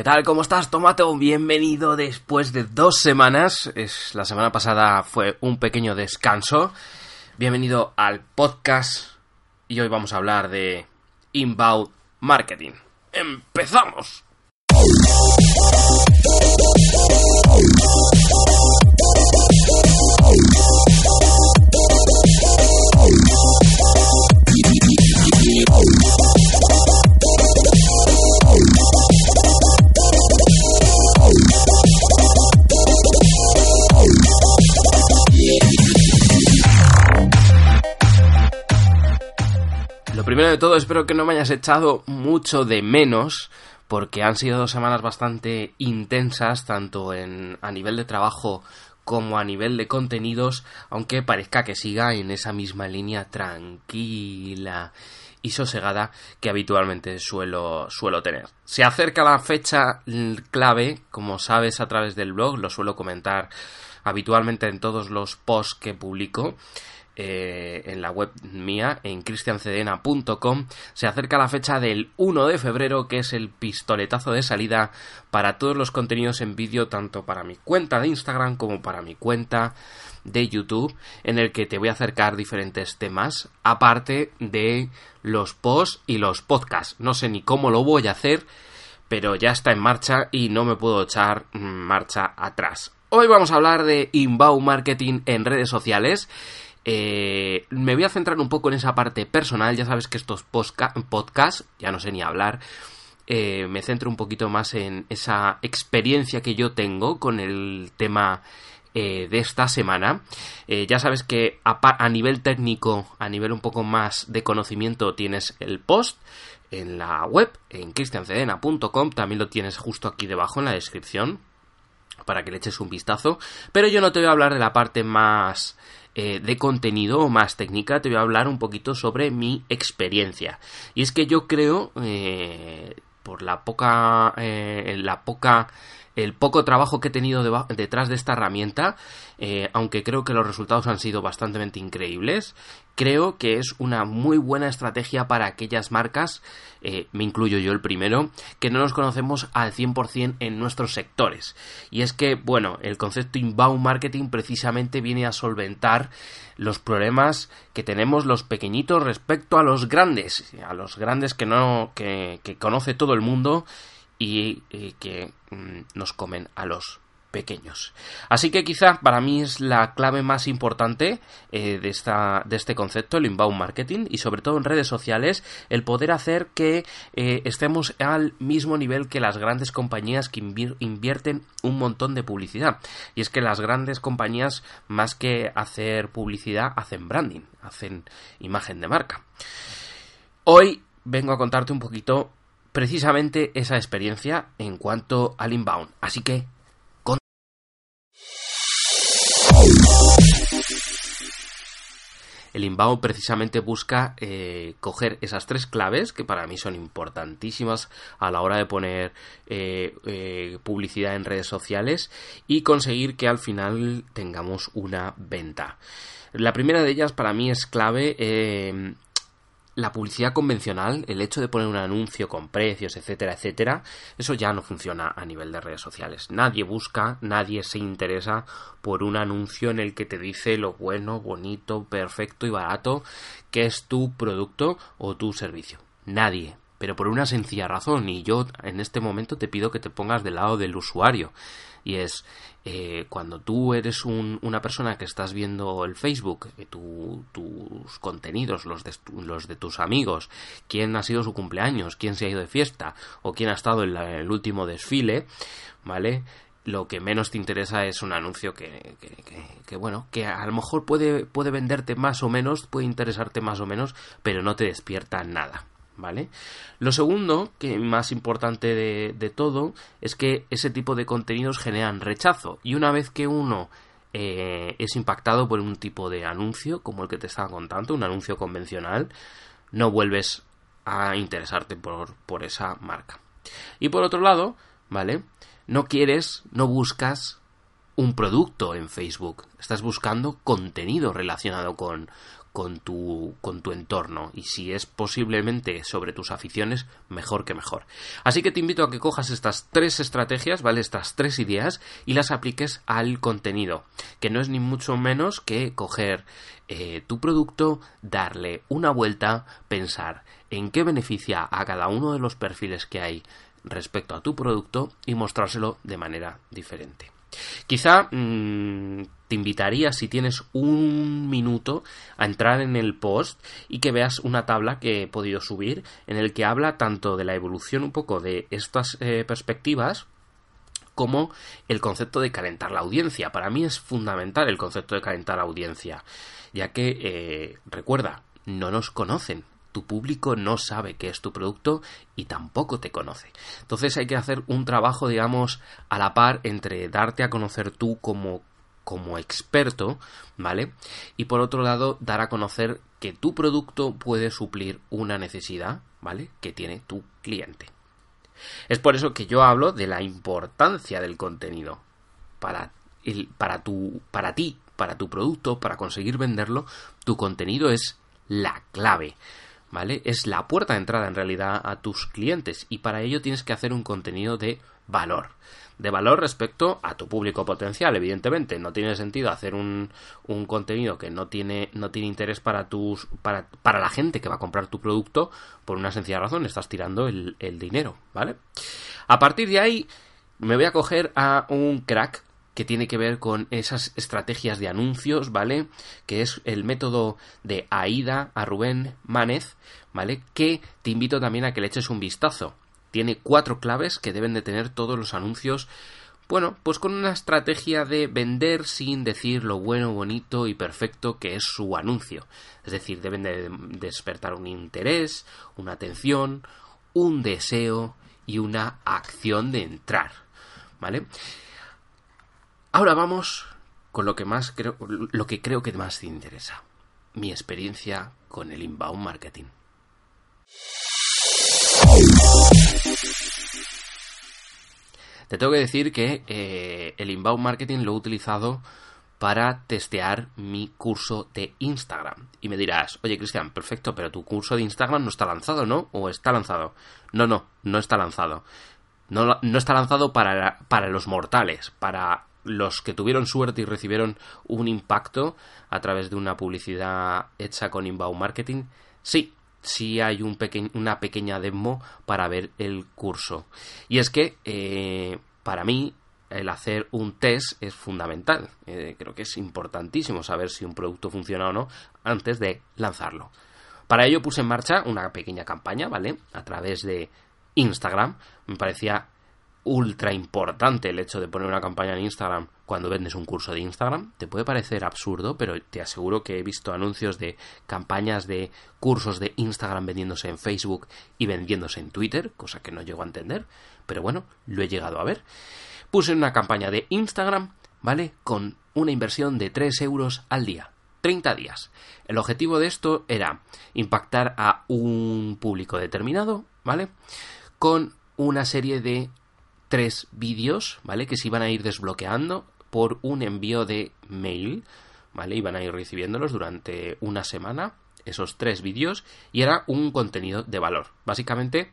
¿Qué tal? ¿Cómo estás, Tomato? Bienvenido después de dos semanas. Es, la semana pasada fue un pequeño descanso. Bienvenido al podcast y hoy vamos a hablar de inbound marketing. ¡Empezamos! De todo, espero que no me hayas echado mucho de menos, porque han sido dos semanas bastante intensas, tanto en, a nivel de trabajo como a nivel de contenidos, aunque parezca que siga en esa misma línea tranquila y sosegada que habitualmente suelo, suelo tener. Se acerca la fecha clave, como sabes a través del blog, lo suelo comentar habitualmente en todos los posts que publico. Eh, en la web mía, en cristiancedena.com, se acerca la fecha del 1 de febrero, que es el pistoletazo de salida para todos los contenidos en vídeo, tanto para mi cuenta de Instagram como para mi cuenta de YouTube, en el que te voy a acercar diferentes temas, aparte de los posts y los podcasts. No sé ni cómo lo voy a hacer, pero ya está en marcha y no me puedo echar marcha atrás. Hoy vamos a hablar de inbound marketing en redes sociales eh, me voy a centrar un poco en esa parte personal. Ya sabes que estos podcasts, ya no sé ni hablar, eh, me centro un poquito más en esa experiencia que yo tengo con el tema eh, de esta semana. ya sabes que a, nivel técnico, a nivel un poco más de conocimiento, tienes el post en la web, en cristiancedena.com. También lo tienes justo aquí debajo en la descripción para que le eches un vistazo. Pero yo no te voy a hablar de la parte más eh, de contenido o más técnica, te voy a hablar un poquito sobre mi experiencia. Y es que yo creo, eh, por la poca, eh, la poca el poco trabajo que he tenido detrás de esta herramienta, eh, aunque creo que los resultados han sido bastante increíbles, creo que es una muy buena estrategia para aquellas marcas, eh, me incluyo yo el primero, que no nos conocemos al 100% en nuestros sectores. Y es que, bueno, el concepto inbound marketing precisamente viene a solventar los problemas que tenemos los pequeñitos respecto a los grandes, a los grandes que no, que, que conoce todo el mundo y que mm, nos comen a los pequeños. Así que quizá para mí es la clave más importante eh, de, esta, de este concepto, el inbound marketing, y sobre todo en redes sociales, el poder hacer que eh, estemos al mismo nivel que las grandes compañías que invierten un montón de publicidad. Y es que las grandes compañías, más que hacer publicidad, hacen branding, hacen imagen de marca. Hoy vengo a contarte un poquito precisamente esa experiencia en cuanto al inbound. Así que... Con... El inbound precisamente busca eh, coger esas tres claves que para mí son importantísimas a la hora de poner eh, eh, publicidad en redes sociales y conseguir que al final tengamos una venta. La primera de ellas para mí es clave la publicidad convencional, el hecho de poner un anuncio con precios, etcétera, etcétera, eso ya no funciona a nivel de redes sociales. Nadie busca, nadie se interesa por un anuncio en el que te dice lo bueno, bonito, perfecto y barato que es tu producto o tu servicio. Nadie. Pero por una sencilla razón, y yo en este momento te pido que te pongas del lado del usuario y es eh, cuando tú eres una persona que estás viendo el Facebook, eh, tus contenidos, los de, tus amigos, quién ha sido su cumpleaños, quién se ha ido de fiesta o quién ha estado en, el último desfile, ¿vale? Lo que menos te interesa es un anuncio que, que, bueno, que a lo mejor puede, puede venderte más o menos, puede interesarte más o menos, pero no te despierta nada. ¿Vale? Lo segundo, que más importante de, todo, es que ese tipo de contenidos generan rechazo. Y una vez que uno eh, es impactado por un tipo de anuncio, como el que te estaba contando, un anuncio convencional, no vuelves a interesarte por, por esa marca. Y por otro lado, ¿vale? No quieres, no buscas un producto en Facebook. Estás buscando contenido relacionado con, con tu, con tu entorno y si es posiblemente sobre tus aficiones, mejor que mejor. Así que te invito a que cojas estas tres estrategias, ¿vale? Estas tres ideas y las apliques al contenido, que no es ni mucho menos que coger eh, tu producto, darle una vuelta, pensar en qué beneficia a cada uno de los perfiles que hay respecto a tu producto y mostrárselo de manera diferente. Quizá mm, te invitaría, si tienes un minuto, a entrar en el post y que veas una tabla que he podido subir en el que habla tanto de la evolución un poco de estas eh, perspectivas como el concepto de calentar la audiencia. Para mí es fundamental el concepto de calentar la audiencia, ya que, eh, recuerda, no nos conocen, tu público no sabe qué es tu producto y tampoco te conoce. Entonces hay que hacer un trabajo, digamos, a la par entre darte a conocer tú como como experto, ¿vale? Y por otro lado, dar a conocer que tu producto puede suplir una necesidad, ¿vale? Que tiene tu cliente. Es por eso que yo hablo de la importancia del contenido para, el, para, tu, para ti, para tu producto, para conseguir venderlo. Tu contenido es la clave. ¿vale? Es la puerta de entrada en realidad a tus clientes y para ello tienes que hacer un contenido de valor. De valor respecto a tu público potencial, evidentemente. No tiene sentido hacer un, un contenido que no tiene, no tiene interés para tus. Para, para, la gente que va a comprar tu producto, por una sencilla razón, estás tirando el, el dinero, ¿vale? A partir de ahí, me voy a coger a un crack que tiene que ver con esas estrategias de anuncios, ¿vale? Que es el método de Aida a Rubén Mánez, ¿vale? Que te invito también a que le eches un vistazo. Tiene cuatro claves que deben de tener todos los anuncios. Bueno, pues con una estrategia de vender sin decir lo bueno, bonito y perfecto que es su anuncio. Es decir, deben de despertar un interés, una atención, un deseo y una acción de entrar. ¿Vale? Ahora vamos con lo que más creo, lo que creo que más te interesa. Mi experiencia con el inbound marketing. Te tengo que decir que eh, el inbound marketing lo he utilizado para testear mi curso de Instagram. Y me dirás, oye Cristian, perfecto, pero tu curso de Instagram no está lanzado, ¿no? ¿O está lanzado? No, no, no está lanzado. No, no está lanzado para, para los mortales, para los que tuvieron suerte y recibieron un impacto a través de una publicidad hecha con inbound marketing, sí, sí hay un una pequeña demo para ver el curso. Y es que eh, para mí el hacer un test es fundamental. Eh, creo que es importantísimo saber si un producto funciona o no antes de lanzarlo. Para ello puse en marcha una pequeña campaña, ¿vale? A través de Instagram. Me parecía ultra importante el hecho de poner una campaña en Instagram cuando vendes un curso de Instagram. Te puede parecer absurdo, pero te aseguro que he visto anuncios de campañas de cursos de Instagram vendiéndose en Facebook y vendiéndose en Twitter, cosa que no llego a entender, pero bueno, lo he llegado a ver. Puse una campaña de Instagram, ¿vale? Con una inversión de 3 euros al día. 30 días. El objetivo de esto era impactar a un público determinado, ¿vale? Con una serie de tres vídeos, ¿vale? Que se iban a ir desbloqueando por un envío de mail, ¿vale? Iban a ir recibiéndolos durante una semana, esos tres vídeos, y era un contenido de valor. Básicamente,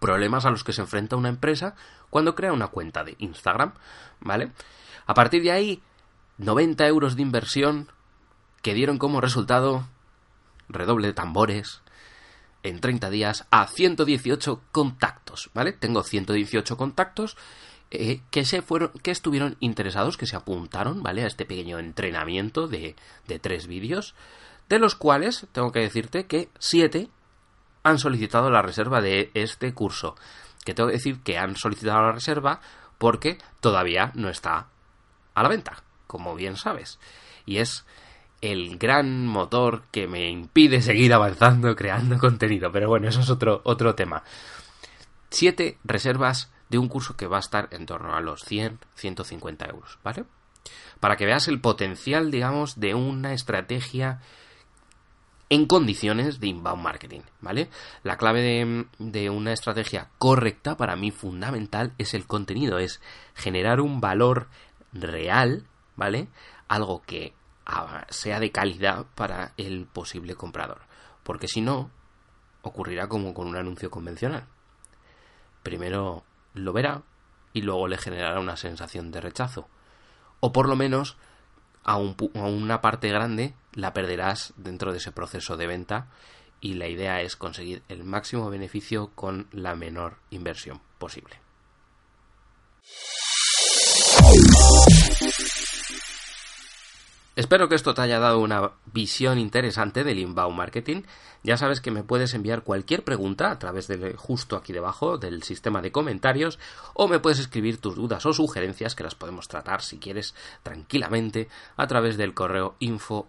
problemas a los que se enfrenta una empresa cuando crea una cuenta de Instagram, ¿vale? A partir de ahí, 90 euros de inversión que dieron como resultado redoble de tambores, en 30 días a 118 contactos, ¿vale? Tengo 118 contactos eh, que, se fueron, que estuvieron interesados, que se apuntaron, ¿vale? A este pequeño entrenamiento de, de tres vídeos, de los cuales tengo que decirte que 7 han solicitado la reserva de este curso. Que tengo que decir que han solicitado la reserva porque todavía no está a la venta, como bien sabes. Y es el gran motor que me impide seguir avanzando creando contenido. Pero bueno, eso es otro, otro tema. Siete reservas de un curso que va a estar en torno a los 100, 150 euros, ¿vale? Para que veas el potencial, digamos, de una estrategia en condiciones de inbound marketing, ¿vale? La clave de, de, una estrategia correcta, para mí fundamental, es el contenido, es generar un valor real, ¿vale? Algo que sea de calidad para el posible comprador. Porque si no, ocurrirá como con un anuncio convencional. Primero lo verá y luego le generará una sensación de rechazo. O por lo menos a, una parte grande la perderás dentro de ese proceso de venta y la idea es conseguir el máximo beneficio con la menor inversión posible. Espero que esto te haya dado una visión interesante del inbound marketing. Ya sabes que me puedes enviar cualquier pregunta a través de justo aquí debajo del sistema de comentarios o me puedes escribir tus dudas o sugerencias que las podemos tratar si quieres tranquilamente a través del correo info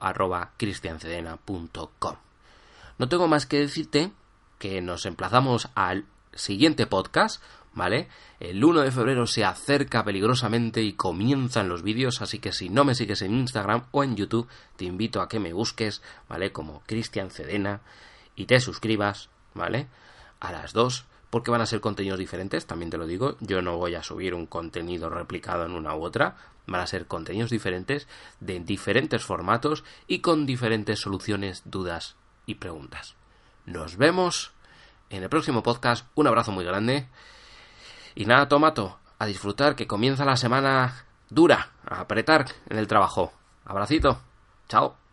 No tengo más que decirte que nos emplazamos al siguiente podcast ¿vale? El 1 de febrero se acerca peligrosamente y comienzan los vídeos, así que si no me sigues en Instagram o en YouTube, te invito a que me busques, ¿vale? Como Cristian Cedena y te suscribas, ¿vale? A las dos, porque van a ser contenidos diferentes, también te lo digo, yo no voy a subir un contenido replicado en una u otra, van a ser contenidos diferentes, de diferentes formatos y con diferentes soluciones, dudas y preguntas. Nos vemos en el próximo podcast, un abrazo muy grande y nada, Tomato, a disfrutar que comienza la semana dura, a apretar en el trabajo. Abracito. Chao.